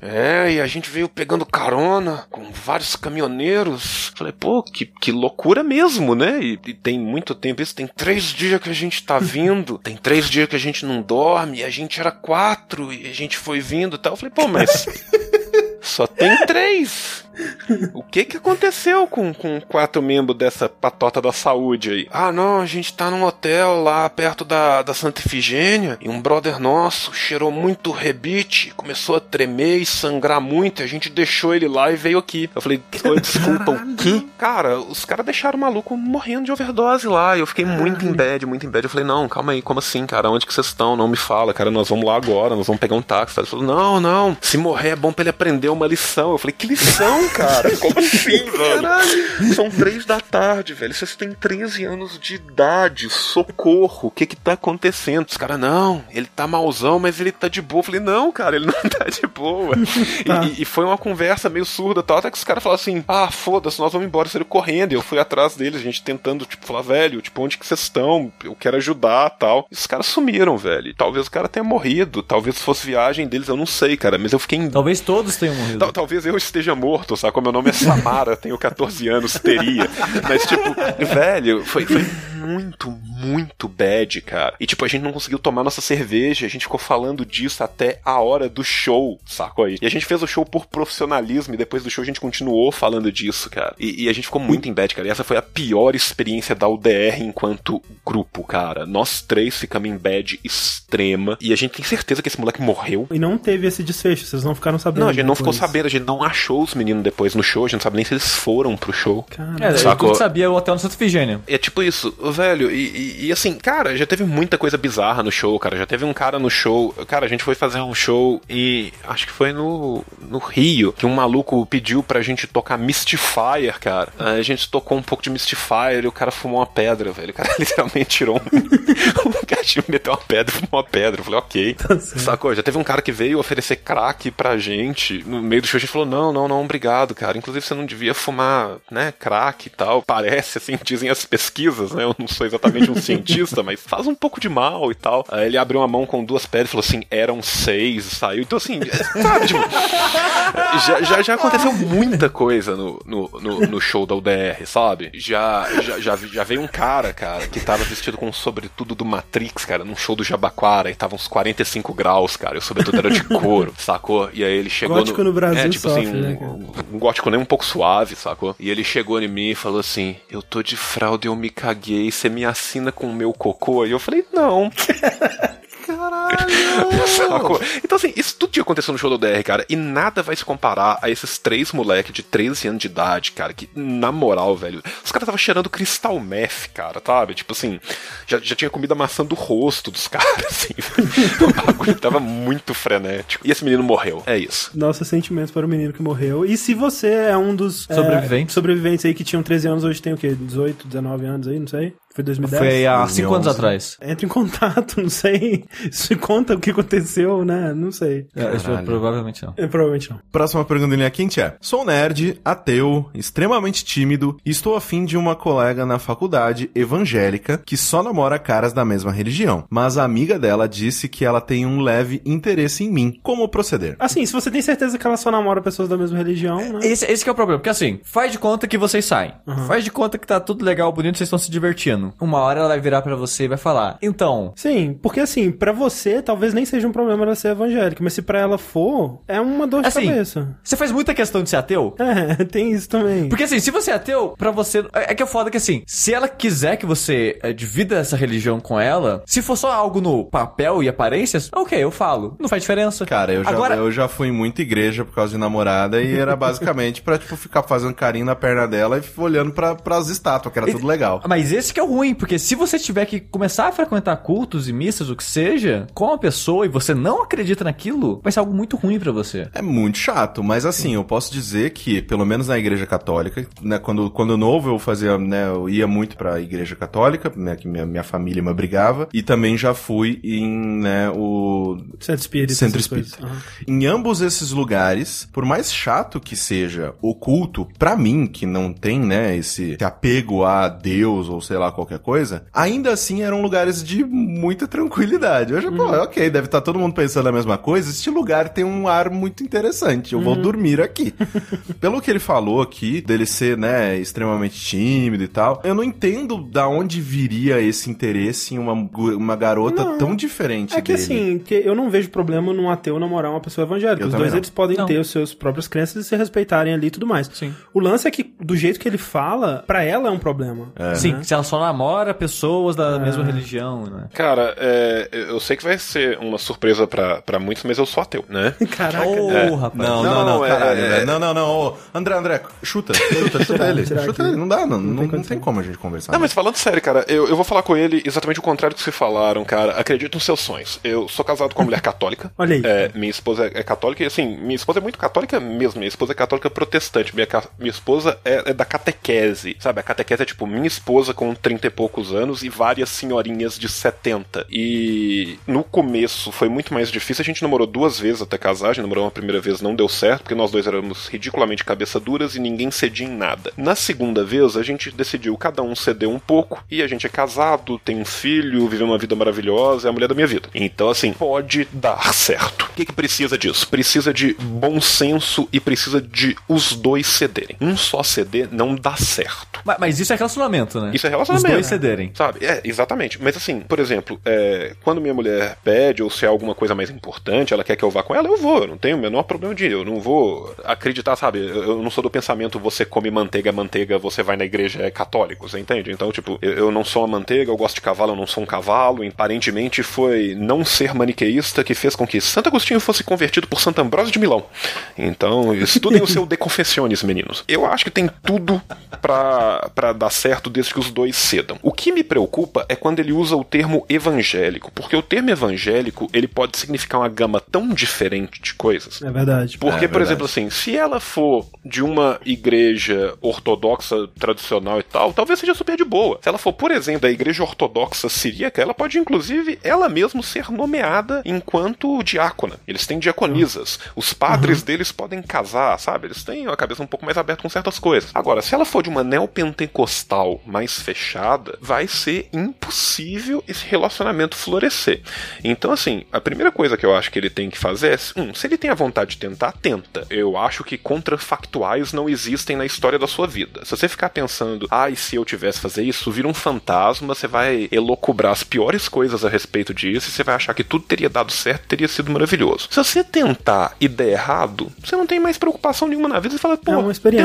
É, e a gente veio pegando carona com vários caminhoneiros. Falei, pô, que, que loucura mesmo, né? E, e tem muito tempo isso. Tem três dias que a gente tá vindo. Tem três dias que a gente não dorme. E a gente era quatro e a gente foi vindo e tal. Eu falei, pô, mas. Só tem três. O que que aconteceu com, com quatro membros dessa patota da saúde aí? Ah, não, a gente tá num hotel lá perto da, da Santa Ifigênia e um brother nosso cheirou muito rebite, começou a tremer e sangrar muito e a gente deixou ele lá e veio aqui. Eu falei, "Oi, desculpa, o quê? Cara, os caras deixaram o maluco morrendo de overdose lá e eu fiquei muito em bad, muito em bad. Eu falei, não, calma aí, como assim, cara? Onde que vocês estão? Não me fala, cara, nós vamos lá agora, nós vamos pegar um táxi. Ele falou, não, não, se morrer é bom pra ele aprender uma lição. Eu falei, que lição, cara? Como assim, velho? São três da tarde, velho. Vocês têm 13 anos de idade. Socorro. O que que tá acontecendo? Os caras, não, ele tá malzão, mas ele tá de boa. Eu falei, não, cara, ele não tá de boa. Tá. E, e foi uma conversa meio surda tal, até que os caras falaram assim, ah, foda-se, nós vamos embora. Saíram correndo. E eu fui atrás deles, a gente tentando, tipo, falar, velho, tipo, onde que vocês estão? Eu quero ajudar tal. E os caras sumiram, velho. Talvez o cara tenha morrido, talvez fosse viagem deles, eu não sei, cara. Mas eu fiquei em Talvez todos tenham morrido. Tal- talvez eu esteja morto, sabe? Como meu nome é Samara, tenho 14 anos, teria. Mas, tipo, velho, foi, foi muito, muito bad, cara. E, tipo, a gente não conseguiu tomar nossa cerveja, a gente ficou falando disso até a hora do show, sacou aí? E a gente fez o show por profissionalismo e depois do show a gente continuou falando disso, cara. E, e a gente ficou muito em bad, cara. E essa foi a pior experiência da UDR enquanto grupo, cara. Nós três ficamos em bad extrema e a gente tem certeza que esse moleque morreu. E não teve esse desfecho, vocês não ficaram sabendo. Não, a gente não ficou depois. sabendo, a gente não achou os meninos depois no show, a gente não sabe nem se eles foram pro show. Caralho. É, Sacou? eu sabia o hotel no Santa Efigênia. É tipo isso, velho, e, e- e assim, cara, já teve muita coisa bizarra no show, cara. Já teve um cara no show. Cara, a gente foi fazer um show e acho que foi no, no Rio, que um maluco pediu pra gente tocar Mystifier, cara. A gente tocou um pouco de Mystifier e o cara fumou uma pedra, velho. O cara literalmente tirou um. gatinho meteu uma pedra e fumou uma pedra. Eu falei, ok. Sacou? Já teve um cara que veio oferecer crack pra gente. No meio do show a gente falou: não, não, não, obrigado, cara. Inclusive você não devia fumar, né, crack e tal. Parece, assim, dizem as pesquisas, né? Eu não sou exatamente um cientista, mas faz um pouco de mal e tal. Aí ele abriu a mão com duas pedras e falou assim: eram seis, saiu. Então, assim, sabe, tipo, já, já, já aconteceu muita coisa no, no, no, no show da UDR, sabe? Já, já, já, já veio um cara, cara, que tava vestido com um sobretudo do Matrix, cara, num show do Jabaquara, e tava uns 45 graus, cara, e o sobretudo era de couro, sacou? E aí ele chegou Gótico no Brasil É, tipo sofre, assim, né, um, um gótico nem um pouco suave, sacou? E ele chegou em mim e falou assim: Eu tô de fralda, eu me caguei, você me assina com o meu cocô? E eu falei, não. Sacou? Então, assim, isso tudo tinha acontecido no show do DR, cara, e nada vai se comparar a esses três moleques de 13 anos de idade, cara, que, na moral, velho, os caras estavam cheirando cristal meth, cara, sabe? Tipo assim, já, já tinha comido a maçã do rosto dos caras, assim, o bagulho tava muito frenético. E esse menino morreu, é isso. Nossos sentimentos para o menino que morreu. E se você é um dos é, Sobreviventes. sobreviventes aí que tinham 13 anos, hoje tem o quê? 18, 19 anos aí, não sei. Foi 2010? Foi há cinco anos 2011. atrás. Entra em contato, não sei. Se conta o que aconteceu, né? Não sei. É, isso provavelmente não. É, provavelmente não. Próxima pergunta em linha quente é: Sou nerd, ateu, extremamente tímido e estou afim de uma colega na faculdade evangélica que só namora caras da mesma religião. Mas a amiga dela disse que ela tem um leve interesse em mim. Como proceder? Assim, se você tem certeza que ela só namora pessoas da mesma religião, né? Esse, esse que é o problema, porque assim, faz de conta que vocês saem. Faz de conta que tá tudo legal, bonito, vocês estão se divertindo. Uma hora ela vai virar pra você e vai falar, então, Sim, porque assim, pra você talvez nem seja um problema ela ser evangélica, mas se pra ela for, é uma dor de Assim, cabeça. você faz muita questão de ser ateu? É, tem isso também. Porque assim, se você é ateu, pra você. É é que é foda que assim, se ela quiser que você é, divida essa religião com ela, se for só algo no papel e aparências, ok, eu falo. Não faz diferença. Cara, eu já, Agora, eu já fui em muita igreja por causa de namorada e era basicamente pra, tipo, ficar fazendo carinho na perna dela e olhando pra, pras estátuas, que era tudo legal. Mas esse que é o ruim, porque se você tiver que começar a frequentar cultos e missas, o que seja, com a pessoa e você não acredita naquilo, vai ser algo muito ruim pra você. É muito chato, mas assim, eu posso dizer que, pelo menos na igreja católica, né, quando, quando novo eu fazia, né, eu ia muito pra igreja católica, né, que minha, minha família me obrigava, e também já fui em, né, o Centro espírita. Centro espírita. Aham. Em ambos esses lugares, por mais chato que seja o culto, pra mim, que não tem, né, esse, esse apego a Deus ou sei lá qualquer coisa, ainda assim eram lugares de muita tranquilidade. Hoje, pô, ok, deve estar todo mundo pensando a mesma coisa. Este lugar tem um ar muito interessante. Eu vou dormir aqui. Pelo que ele falou aqui, dele ser, né, extremamente tímido e tal, eu não entendo da onde viria esse interesse em uma, uma garota Não. tão diferente É que dele. assim, que eu não vejo problema num ateu namorar uma pessoa evangélica. Eu Os dois não. eles podem Não. ter os seus próprias crenças e se respeitarem ali e tudo mais. Sim. O lance é que, do jeito que ele fala, pra ela é um problema. Sim, se ela só namora pessoas da mesma religião, né? Cara, é, eu sei que vai ser uma surpresa pra, pra muitos, mas eu sou ateu, né? Caraca. Ô, rapaz. Não, não, Não, não, é- caralho, é-. Não, não, não. André, André, chuta, chuta, chuta ele. Chuta ele, não dá, não, não, tem não, tem como a gente conversar. Não, mas falando sério, cara, eu, eu vou falar com ele exatamente o contrário do que vocês falaram, cara. Acredito nos seus sonhos. Eu sou casado com uma mulher católica. Olha aí. É, minha esposa é católica e, assim, minha esposa é muito católica mesmo. Minha esposa é católica protestante. Minha, minha esposa é, é da catequese, sabe? A catequese é tipo minha esposa com 30 e poucos anos e várias senhorinhas de 70. E no começo foi muito mais difícil. A gente namorou duas vezes até casar. A gente namorou uma primeira vez, não deu certo, porque nós dois éramos ridiculamente cabeça duras e ninguém cedia em nada. Na segunda vez, a gente decidiu cada um ceder um pouco e a gente é casado, tem um filho, vive uma vida maravilhosa, é a mulher da minha vida. Então, assim, pode dar certo. O que, que precisa disso? Precisa de bom senso e precisa de os dois cederem. Um só ceder não dá certo. Mas, mas isso é relacionamento, né? Isso é relacionamento. Dois cederem. Sabe? É, exatamente. Mas assim, por exemplo, é, quando minha mulher pede, ou se é alguma coisa mais importante, ela quer que eu vá com ela, eu vou. Eu não tenho o menor problema de ir. Eu não vou acreditar, sabe? Eu eu não sou do pensamento você come manteiga, manteiga, você vai na igreja é católico, você entende? Então, tipo, eu, eu não sou uma manteiga, eu gosto de cavalo, eu não sou um cavalo. E, Aparentemente foi não ser maniqueísta que fez com que Santo Agostinho fosse convertido por Santo Ambrósio de Milão. Então, estudem o seu De Confessiones, meninos. Eu acho que tem tudo pra, pra dar certo desde que os dois cedam. O que me preocupa é quando ele usa o termo evangélico, porque o termo evangélico ele pode significar uma gama tão diferente de coisas. É verdade. Porque, É, por verdade. exemplo, assim, se ela for de uma igreja ortodoxa tradicional e tal, talvez seja super de boa. Se ela for, por exemplo, da igreja ortodoxa siríaca, ela pode, inclusive, ela mesma ser nomeada enquanto diácona. Eles têm diaconisas. Os padres deles podem casar, sabe? Eles têm a cabeça um pouco mais aberta com certas coisas. Agora, se ela for de uma neopentecostal mais fechada, vai ser impossível esse relacionamento florescer. Então, assim, a primeira coisa que eu acho que ele tem que fazer é, um, se ele tem a vontade de tentar, tenta. Eu acho que contrafactuais não existem na história da sua vida. Se você ficar pensando, ah, e se eu tivesse fazer isso, vira um fantasma, você vai elocubrar as piores coisas a respeito disso e você vai achar que tudo teria dado certo, teria sido maravilhoso. Se você tentar e der errado, você não tem mais preocupação nenhuma na vida, você fala, pô,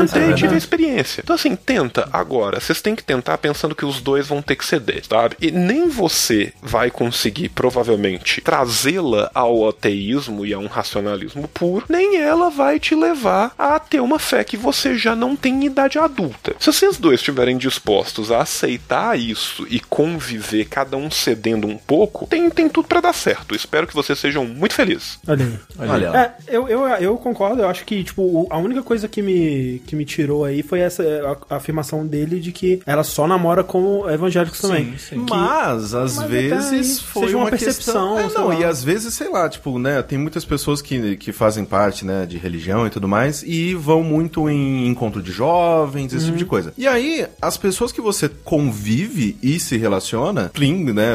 É tentei, é tive a experiência. Então, assim, tenta agora. Vocês têm que tentar pensando que os dois vão ter que ceder, sabe? E nem você vai conseguir, provavelmente, trazê-la ao ateísmo e a um racionalismo puro, nem ela vai te levar a ter uma fé que você já não tem em idade adulta. Se vocês dois estiverem dispostos a aceitar isso e conviver, cada um cedendo um pouco, tem, tem tudo pra dar certo. Espero que vocês sejam muito felizes. Olha aí. Olha. É, eu, eu, eu concordo, eu acho que, tipo, a única coisa que me, que me tirou aí foi essa a, a afirmação dele de que ela só namora com evangélicos também. sim. Que- Mas, às Mas vezes, até aí foi seja uma uma percepção, questão... É, não, lá. e às vezes, sei lá, tipo, né, tem muitas pessoas que, que fazem parte, né, de religião e tudo mais, e vão muito em encontro de jovens, esse tipo Uhum. de coisa. E aí, as pessoas que você convive e se relaciona, plim, né,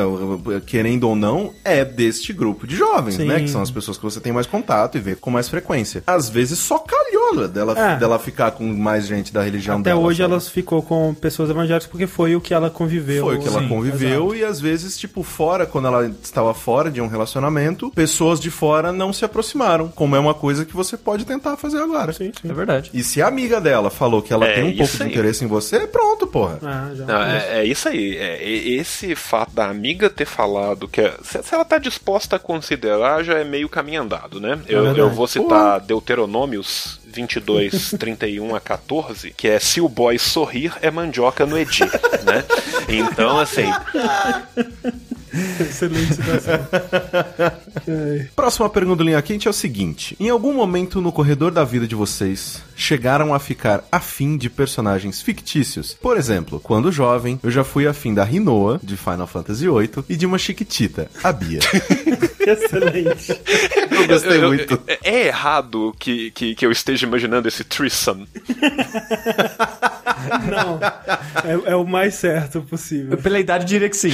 querendo ou não, é deste grupo de jovens, Sim. né, que são as pessoas que você tem mais contato e vê com mais frequência. Às vezes só calhou dela, É. dela ficar com mais gente da religião Até dela. hoje sabe? ela ficou com pessoas evangélicas porque foi o que ela conviveu. Foi o que ela Sim, conviveu e às vezes, tipo, fora, quando ela estava fora de um relacionamento, pessoas de fora não se aproximaram. Como é uma coisa que você pode tentar fazer agora. Sim, sim. É verdade. E se a amiga dela falou que ela É tem um pouco isso de aí. interesse em você, pronto, porra. Ah, já. Não, é, é isso aí. É, esse fato da amiga ter falado que é- se, se ela tá disposta a considerar, já é meio caminho andado, né? Eu, verdade. eu vou citar Deuteronômios 22, 31 a 14, que é se o boy sorrir é mandioca no Edi, né? Então, assim, Excelente situação. Próxima pergunta do Linha Quente é o seguinte: Em algum momento no corredor da vida de vocês, chegaram a ficar afim de personagens fictícios? Por exemplo, quando jovem, eu já fui afim da Rinoa, de Final Fantasy VIII, e de uma chiquitita, a Bia. Excelente. Eu gostei eu- eu- muito. é- é errado que, que, que eu esteja imaginando esse threesome. Não, Não, é, é o mais certo possível. Pela idade, eu diria que sim.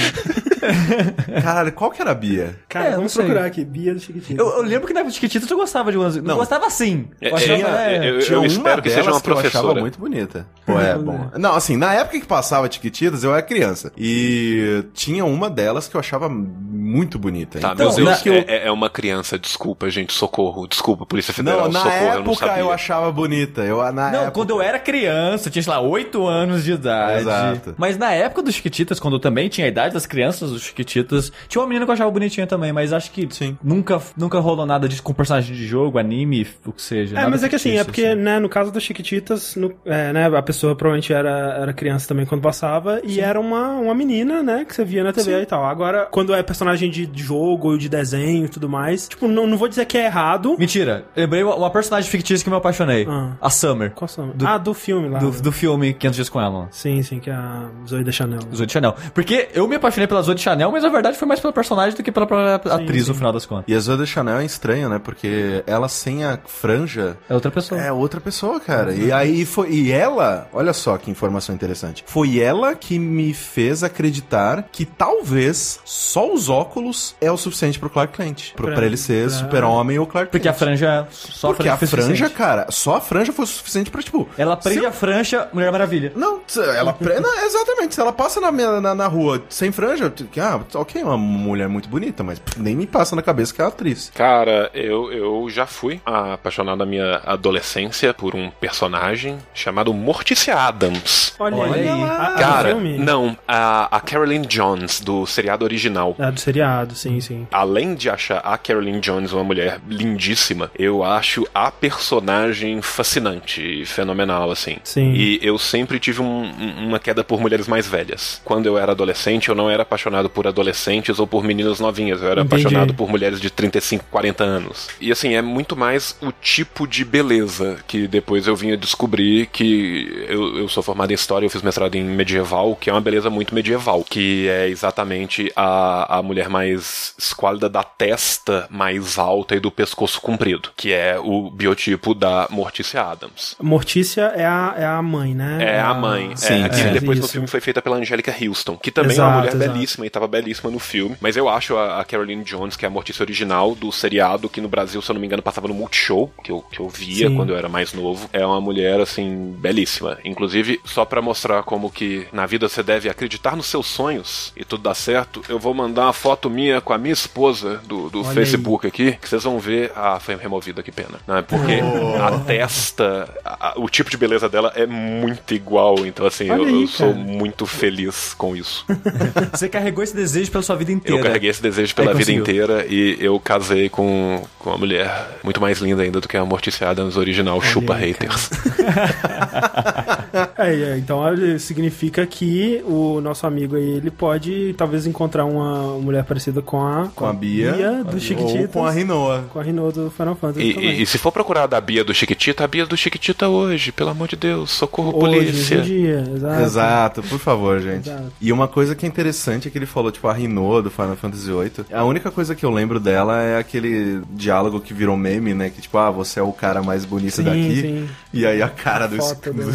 Caralho, qual que era a Bia? Cara, É, vamos procurar aqui. Bia do Chiquitito. Eu, eu lembro que na época Chiquititas tu gostava de umas. Não, Não. gostava assim. É, Eu achava, é, é, eu- Tinha uma espero que seja delas uma que eu achava professora. muito bonita. Pô, é bom. Não, assim, na época que passava Chiquititas, eu era criança. E tinha uma delas que eu achava muito bonita. Tá, Então, meu Deus, na- eu- é, é- é uma criança, desculpa, gente, socorro, desculpa, Polícia Federal, Não, na socorro, eu não época sabia. eu, achava bonita. Eu, na Não, época... quando eu era criança, eu tinha, sei lá, 8 anos de idade. Exato. Mas na época dos Chiquititas, quando eu também tinha a idade das crianças dos Chiquititas, tinha uma menina que eu achava bonitinha também, mas acho que Sim. nunca, nunca rolou nada disso com personagem de jogo, anime, o que seja. É, mas é que assim, é porque, assim. né, no caso das Chiquititas, no- é, né, a pessoa provavelmente era, era criança também quando passava, e era uma, uma menina, né, que você via na TV e tal. Agora, quando é personagem de, de jogo ou de desenho e tudo mais, tipo, não, não vou dizer que é errado. Mentira, lembrei uma uma personagem fictícia que me apaixonei. Ah. A Summer. Qual são? Do- ah, do filme lá. Do, né? do filme 500 Dias com Ela. Sim, sim, que é a Zoe da Chanel. Zoe de Chanel. Porque eu me apaixonei pela Zoe de Chanel, mas na verdade foi mais pelo personagem do que pela própria atriz no final das contas. E a Zoe de Chanel é estranha, né? Porque ela sem a franja É outra pessoa. é outra pessoa, cara. E aí foi. E ela, olha só que informação interessante. Foi ela que me fez acreditar que talvez só os óculos é o suficiente pro Clark Kent. Pro, Pra- pra ele ser pra- super-homem ou Clark Porque a Kent. franja só Porque a franja, suficiente. cara, só a franja foi suficiente pra, tipo. Ela prende se- a franja, Mulher Maravilha. Não, ela pre... não, exatamente. Se ela passa na, minha- na, na rua sem franja, eu- ah, ok, é uma mulher muito bonita, mas pff, nem me passa na cabeça que é atriz. Cara, eu, eu já fui apaixonado na minha adolescência por um personagem chamado Morticia Adams. Olha, Olha aí. aí. Ah, Cara, do filme? não, a, a Carolyn Jones, do seriado original. Ah, do seriado, sim, sim. Além de achar a Carolyn Jones uma mulher lindíssima, eu acho a personagem fascinante e fenomenal, assim. Sim. E eu sempre tive um- uma queda por mulheres mais velhas. Quando eu era adolescente, eu não era apaixonado por adolescentes ou por meninas novinhas. Eu era Entendi. apaixonado por mulheres de 35, 40 anos. E assim, é muito mais o tipo de beleza que depois eu vim a descobrir que eu, eu sou formado em história, eu fiz mestrado em medieval, que é uma beleza muito medieval, que é exatamente a, a mulher mais esquálida da testa mais alta e do pescoço comprido, que é o biotipo da Morticia Adams. Mortícia é a, é a mãe, né? É a mãe. Sim, é, que sim. depois no Isso. filme foi feita pela Angélica Houston, que também é uma Exato, mulher exato. belíssima e tava belíssima no filme. Mas eu acho a, a Caroline Jones, que é a Mortícia original do seriado, que no Brasil, se eu não me engano, passava no Multishow, que eu, que eu via Sim. quando eu era mais novo. É uma mulher, assim, belíssima. Inclusive, só pra mostrar como que na vida você deve acreditar nos seus sonhos e tudo dá certo, eu vou mandar uma foto minha com a minha esposa do, do Facebook aqui, que vocês vão ver. Ah, foi removida, que pena. Não, é porque Oh. a testa, a- o tipo de beleza dela é muito igual. Então, assim, Olha eu, aí, eu sou muito feliz com isso. Você carregou esse desejo pela sua vida inteira. Eu carreguei esse desejo pela Aí vida conseguiu. inteira e eu casei com, com uma mulher muito mais linda ainda do que a Morticia Adams original, chupa aí, haters. É, é, então significa que o nosso amigo aí, ele pode talvez encontrar uma mulher parecida com a, Com a Bia, do ou Chiquititas. com a Rinoa. Com a Rinoa do Final Fantasy E, também. e- e se for procurar da Bia do Chiquitita, a Bia do Chiquitita hoje, pelo amor de Deus, socorro Hoje, polícia. hoje dia, exato. Exato, por favor, gente. Exato. E uma coisa que é interessante é que ele falou, tipo, a Rinoa do Final Fantasy VIII. A única coisa que eu lembro dela é aquele diálogo que virou meme, né? Que tipo, ah, você é o cara mais bonito Sim, daqui. sim. E aí a cara do, Foto do dele.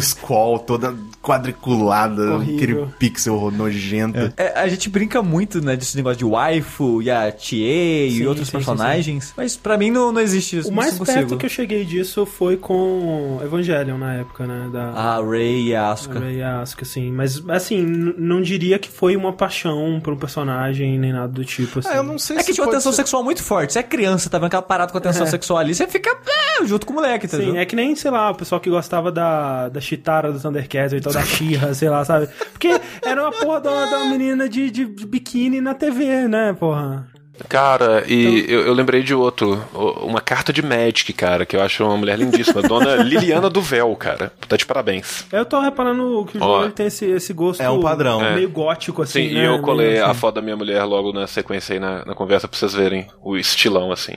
Squall toda quadriculada, Horrível. aquele pixel nojento. É, a gente brinca muito, né, desse negócio de waifu e a Sim, e outros sim, sim, personagens, mas pra mim não, não existe isso. O mais consigo. perto que eu cheguei disso foi com Evangelion na época, né? Da A Rei e a Asuka. Rei Asuka, assim. Mas, assim, não diria que foi uma paixão por um personagem nem nada do tipo, assim. Ah, eu não sei É que se tinha uma tensão ser- sexual muito forte. Você é criança, tá vendo aquela parada com a tensão É. sexual ali, você fica é, junto com o moleque, entendeu? Sim, é que nem, sei lá, o pessoal que gostava da, da Chitara do Thundercats ou então da Shira, sei lá, sabe? Porque era uma porra de uma menina de, de, de biquíni na TV, né, porra? Cara, e Então- eu, eu lembrei de outro, uma carta de Magic, cara, que eu acho uma mulher lindíssima, Dona Liliana do Véu, cara. Tá de parabéns. Eu tô reparando que o. João tem esse, esse gosto É um padrão. meio gótico, assim, Sim, né? e eu colei Meio a assim. foto da minha mulher logo na sequência aí na, na conversa pra vocês verem o estilão, assim.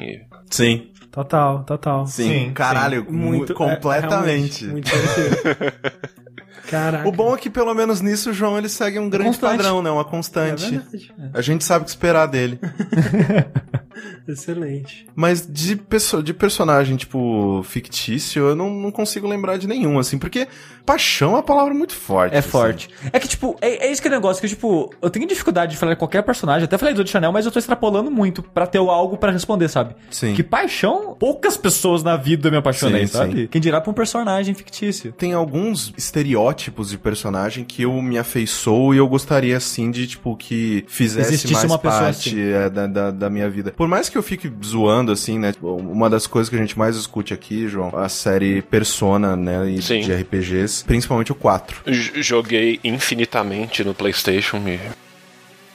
Sim. Total, total. Sim, Sim, caralho, Muito, muito, é, completamente. realmente, muito. Caraca. O bom é que pelo menos nisso o João ele segue um grande constante. padrão, né? Uma é constante. verdade. a gente sabe o que esperar dele. Excelente. Mas de, perso de personagem, tipo, fictício, eu não, não consigo lembrar de nenhum, assim, porque paixão é uma palavra muito forte. É assim. forte. É que, tipo, é, é isso que é o negócio, que, tipo, eu tenho dificuldade de falar de qualquer personagem. Até falei do de Chanel, mas eu tô extrapolando muito pra ter algo pra responder, sabe? Sim. Que paixão, poucas pessoas na vida me apaixonei, Sim, sabe? sim. Quem dirá pra um personagem fictício. Tem alguns estereótipos de personagem que eu me afeiçoo e eu gostaria, assim, de, tipo, que fizesse Existisse mais uma pessoa parte assim. é, da, da, da minha vida. Por mais que eu fique zoando, assim, né? tipo, Uma das coisas que a gente mais escute aqui, João, a série Persona, né? E Sim. de RPGs, principalmente o 4. J- Joguei infinitamente no PlayStation e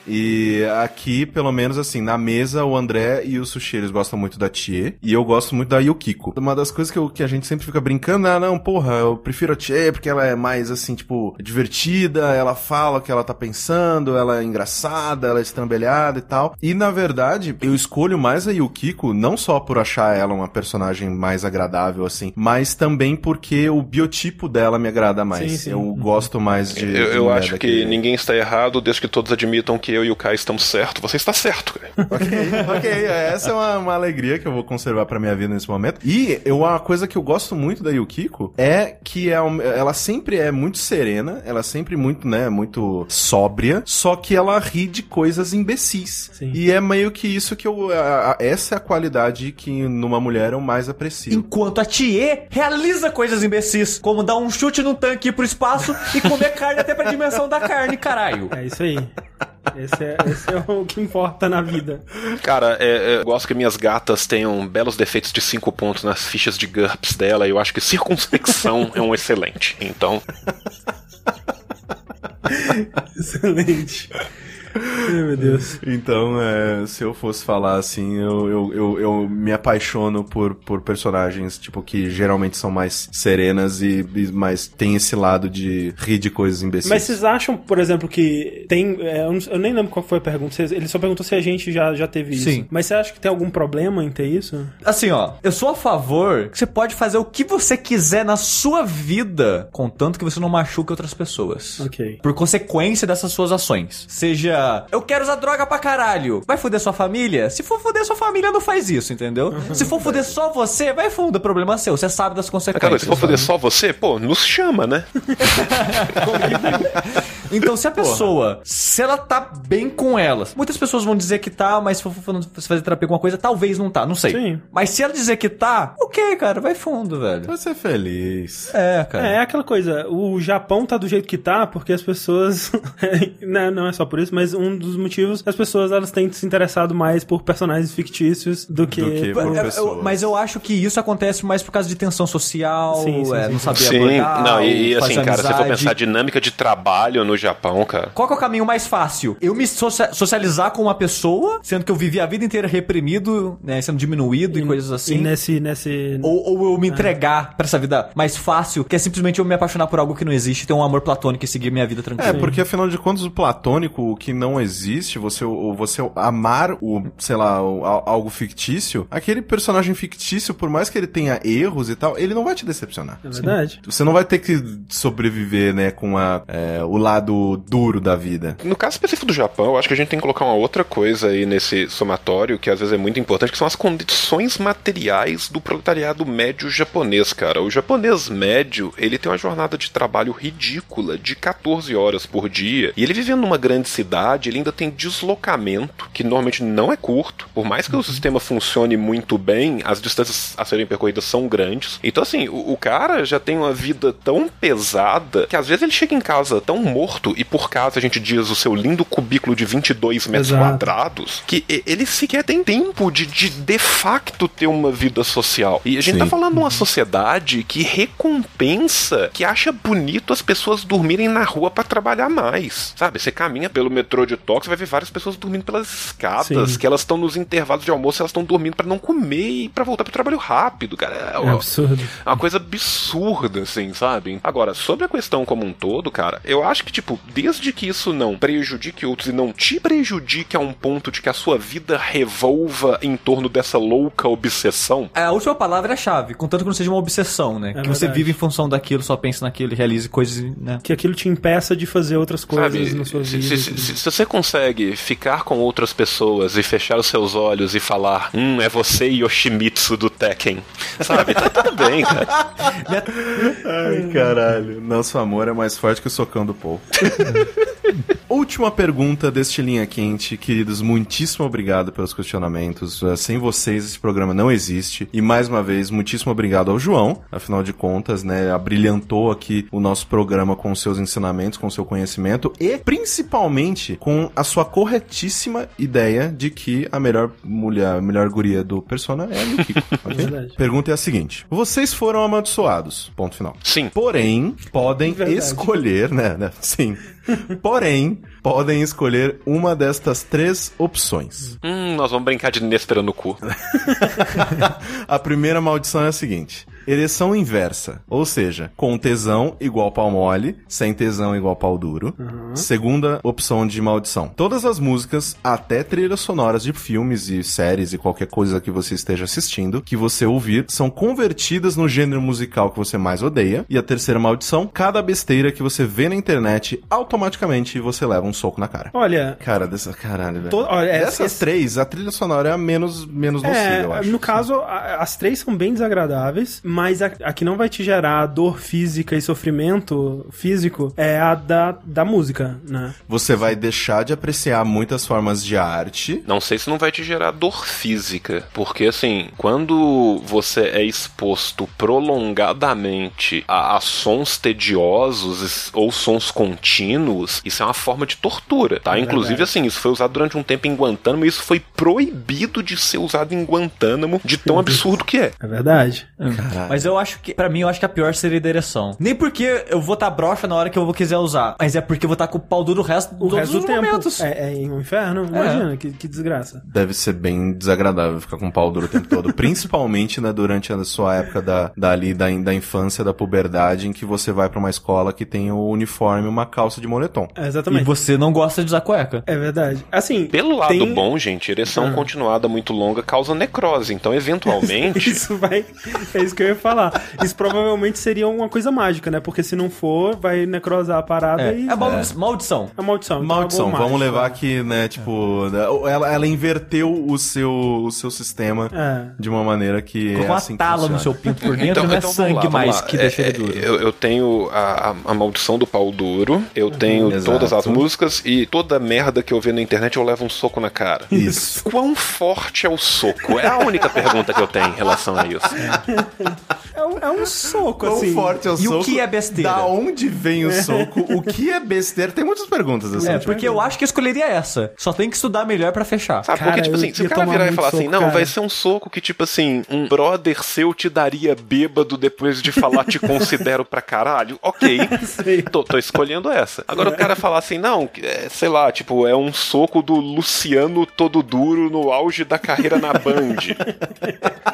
E aqui, pelo menos assim, na mesa, o André e o Sushi, eles gostam muito da Chie. E eu gosto muito da Yukiko. Uma das coisas que, eu- que a gente sempre fica brincando, ah, não, porra, eu prefiro a Chie porque ela é mais, assim, tipo, divertida, ela fala o que ela tá pensando, ela é engraçada, ela é estrambelhada e tal. E, na verdade, eu escolho mais a Yukiko, não só por achar ela uma personagem mais agradável, assim, mas também porque o biotipo dela me agrada mais. Sim, sim. Eu gosto mais de... eu, eu acho que jeito. ninguém está errado desde que todos admitam que eu e o Kai estamos certo. Você está certo, cara. Ok, ok. Essa é uma, uma alegria que eu vou conservar pra minha vida nesse momento. E eu, uma coisa que eu gosto muito da Yukiko é que é um- ela sempre é muito serena, ela é sempre muito, né, muito sóbria, só que ela ri de coisas imbecis. Sim. E é meio que isso que eu. a- a- essa é a qualidade que numa mulher eu mais aprecio. Enquanto a Thier realiza coisas imbecis, como dar um chute no tanque ir pro espaço e comer carne até pra dimensão da carne, caralho. É isso aí. Esse é, esse é o que importa na vida. Cara, é, é, eu gosto que minhas gatas tenham belos defeitos de 5 pontos nas fichas de GURPS dela. E eu acho que circunspecção é um excelente. Então, Excelente. Ai, meu Deus. Então, é, se eu fosse falar assim, eu, eu, eu, eu me apaixono por, por personagens, tipo, que geralmente são mais serenas e, e mais tem esse lado de rir de coisas imbecis. Mas vocês acham, por exemplo, que tem. é, eu, não- eu nem lembro qual foi a pergunta. Ele só perguntou se a gente já, já teve isso. Sim. Mas você acha que tem algum problema em ter isso? Assim, ó, eu sou a favor que você pode fazer o que você quiser na sua vida, contanto que você não machuque outras pessoas. Ok. Por consequência dessas suas ações. Seja, eu quero usar droga pra caralho. Vai foder sua família? Se for foder sua família, não faz isso, entendeu? Se for foder só você, vai fundo, problema seu. Você sabe das consequências. cara, se for fazer só você, pô, nos chama, né? Então, se a pessoa, se ela tá bem com elas, muitas pessoas vão dizer que tá, mas se for falando- se fazer terapia com uma coisa, talvez não tá, não sei. Sim. Mas se ela dizer que tá, ok, cara, vai fundo, velho. Vai ser feliz. É, cara. É, é aquela coisa, o Japão tá do jeito que tá porque as pessoas. não, não é só por isso, mas um dos motivos as pessoas elas têm se interessado mais por personagens fictícios do que. Do que por- É, eu- pessoas. mas eu acho que isso acontece mais por causa de tensão social, Sim, sim, é, sim, não sim. saber Sim, abordar, não, e, e assim, cara, se for amizade. pensar a dinâmica de trabalho no Japão, cara. Qual que é o caminho mais fácil? Eu me socia- socializar com uma pessoa, sendo que eu vivi a vida inteira reprimido, né, sendo diminuído e, coisas assim. E nesse. nesse... Ou, ou eu me entregar pra essa vida mais fácil, que é simplesmente eu me apaixonar por algo que não existe, ter um amor platônico e seguir minha vida tranquila. É, porque afinal de contas, o platônico, o que não existe, você, o, você amar o, sei lá, o- a- algo fictício, aquele personagem fictício, por mais que ele tenha erros e tal, ele não vai te decepcionar. É verdade. Você não vai ter que sobreviver, né, com a, é, o lado duro da vida. No caso específico do Japão, eu acho que a gente tem que colocar uma outra coisa aí nesse somatório, que às vezes é muito importante, que são as condições materiais do proletariado médio japonês, cara. O japonês médio, ele tem uma jornada de trabalho ridícula, de 14 horas por dia, e ele vivendo numa grande cidade, ele ainda tem deslocamento, que normalmente não é curto, por mais que o sistema funcione muito bem, as distâncias a serem percorridas são grandes. Então, assim, o, o cara já tem uma vida tão pesada que às vezes ele chega em casa tão morto, e por casa a gente diz o seu lindo cubículo de 22 metros Exato. quadrados, que ele sequer tem tempo de, de de facto ter uma vida social. E a gente Sim. tá falando de uma sociedade que recompensa, que acha bonito as pessoas dormirem na rua pra trabalhar mais. Sabe? Você caminha pelo metrô de Tóquio, você vai ver várias pessoas dormindo pelas escadas, Sim. que elas estão nos intervalos de almoço, elas estão dormindo pra não comer e pra voltar pro trabalho rápido, cara. É, É um absurdo. é uma coisa absurda, assim, sabe? Agora, sobre a questão como um todo, cara, eu acho que, tipo, tipo, desde que isso não prejudique outros e não te prejudique a um ponto de que a sua vida revolva em torno dessa louca obsessão. A última palavra é a chave, contanto que não seja uma obsessão, né? É que você verdade. vive em função daquilo, só pensa naquilo e realize coisas, né? Que aquilo te impeça de fazer outras coisas Sabe, na sua se, vida. se- se- se- se você consegue ficar com outras pessoas e fechar os seus olhos e falar, hum, é você Yoshimitsu do Tekken, sabe? Tá tudo bem, cara. Ai, caralho. Nosso amor é mais forte que o socão do Paul. Última pergunta deste Linha Quente, queridos. Muitíssimo obrigado pelos questionamentos. Eh, Sem vocês, esse programa não existe. E mais uma vez, muitíssimo obrigado ao João. Afinal de contas, né, abrilhantou aqui o nosso programa com seus ensinamentos, com seu conhecimento e principalmente com a sua corretíssima ideia de que a melhor mulher, a melhor guria do Persona é a Yukiko. ok? Verdade. Pergunta é a seguinte: vocês foram amaldiçoados. Ponto final. Sim. Porém, podem Verdade. escolher, né, né? Sim. Porém, podem escolher uma destas três opções. Hum, nós vamos brincar de Néspera no cu. A primeira maldição é a seguinte: ereção inversa, ou seja, com tesão igual pau mole, sem tesão igual pau duro. Segunda opção de maldição: todas as músicas, até trilhas sonoras de filmes e séries e qualquer coisa que você esteja assistindo, que você ouvir, são convertidas no gênero musical que você mais odeia. E a terceira maldição: cada besteira que você vê na internet, automaticamente você leva um soco na cara. Olha, Cara, dessa caralho, velho. To- olha, essa- Dessas esse- três, a trilha sonora é a menos, menos nociva, eu É, acho. no caso, a- as três são bem desagradáveis, mas a, a que não vai te gerar dor física e sofrimento físico é a da, da música, né? Você vai deixar de apreciar muitas formas de arte. Não sei se não vai te gerar dor física, porque assim, quando você é exposto prolongadamente a, a sons tediosos ou sons contínuos, isso é uma forma de tortura, tá? Inclusive, assim, isso foi usado durante um tempo em Guantánamo e isso foi proibido de ser usado em Guantánamo de tão absurdo que é. É verdade. Mas eu acho que, pra mim, eu acho que a pior seria a direção. Nem porque eu vou estar broxa na hora que eu vou quiser usar, mas é porque eu vou estar com o pau duro o resto, O todos resto do os tempo momentos. é, é em um inferno? Imagina, que, que desgraça. Deve ser bem desagradável ficar com o pau duro o tempo todo. Principalmente, né, durante a sua época da, dali, da, da infância, da puberdade, em que você vai pra uma escola que tem o uniforme e uma calça de moletom. É, E exatamente. você não gosta de usar cueca. É verdade. Assim, Pelo lado tem- bom, gente, ereção continuada muito longa causa necrose, então eventualmente Isso vai. É isso que eu ia falar. Isso provavelmente seria uma coisa mágica, né? Porque se não for, vai necrosar a parada É, e. é maldi- maldição. É maldição. então é Maldição, algo vamos levar né? que, né, tipo, ela, ela inverteu o seu, o seu sistema É. de uma maneira que Colocou é uma assim tala no seu pinto por dentro, não é vamos sangue lá, mais lá. que É, deixa ele é, duro. Eu, eu tenho a, a- maldição do pau duro, eu tenho Exato. todas as músicas e toda merda que eu ver na internet eu levo um soco na cara. Isso. Quão forte é o soco? É a única pergunta que eu tenho em relação a isso. É um, é um soco, Quão assim. forte é o E o soco? que é besteira? Da onde vem o soco? O que é besteira? Tem muitas perguntas assim. É, porque eu acho que eu escolheria essa. Só tem que estudar melhor pra fechar. Sabe, Cara, porque, tipo assim, se o cara virar e falar assim, soco, não, cara. vai ser um soco que, tipo assim, um brother seu te daria bêbado depois de falar te considero pra caralho, ok. Tô, tô escolhendo essa. Agora o cara falar assim, não, é, sei lá, tipo, é um soco do Luciano todo duro no auge da carreira na Band.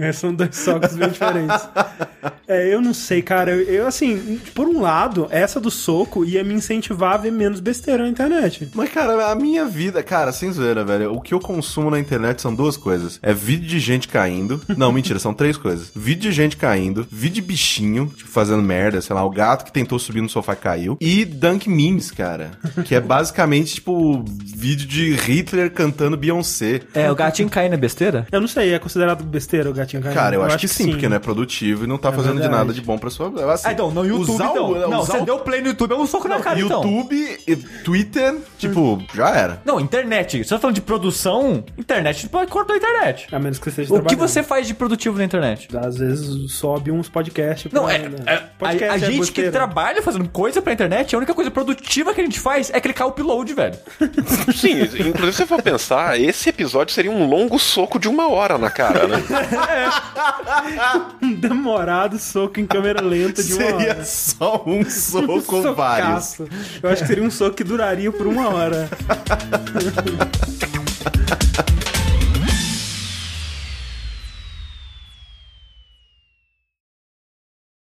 É, são dois socos bem diferentes. É, eu não sei, cara. Eu, eu, assim, por um lado, essa do soco ia me incentivar a ver menos besteira na internet. Mas, cara, a minha vida, cara, sem zoeira, velho, o que eu consumo na internet são duas coisas. É vídeo de gente caindo. Não, mentira, são três coisas. Vídeo de gente caindo, vídeo de bichinho, tipo, fazendo merda, sei lá, o gato que tentou subir no sofá e caiu. E Dunk Memes, cara. Que é basicamente, tipo, vídeo de Hitler cantando Beyoncé. É, o gatinho caindo é besteira? Eu não sei, é considerado besteira o gatinho caindo? Cara, eu, acho, que, sim, porque não é produtivo e não tá fazendo de verdade. nada de bom pra sua. Assim, Ah, então, no YouTube, usar então. o- não, você o- deu play no YouTube, é um soco na cara, então. YouTube, e Twitter, tipo, já era. Não, internet. Você tá falando de produção? Internet, pode cortar a internet. A menos que esteja O que você faz de produtivo na internet? Às vezes sobe uns podcasts. Não, é, né? é- Podcast a, a é gente que trabalha fazendo coisa pra internet, a única coisa produtiva que a gente faz é clicar o upload, velho. Sim, inclusive se você for pensar, esse episódio seria um longo soco de uma hora na cara, né? Um demorado soco em câmera lenta de uma Seria hora. só um soco com vários. Socaço. Eu acho que seria um soco que duraria por uma hora.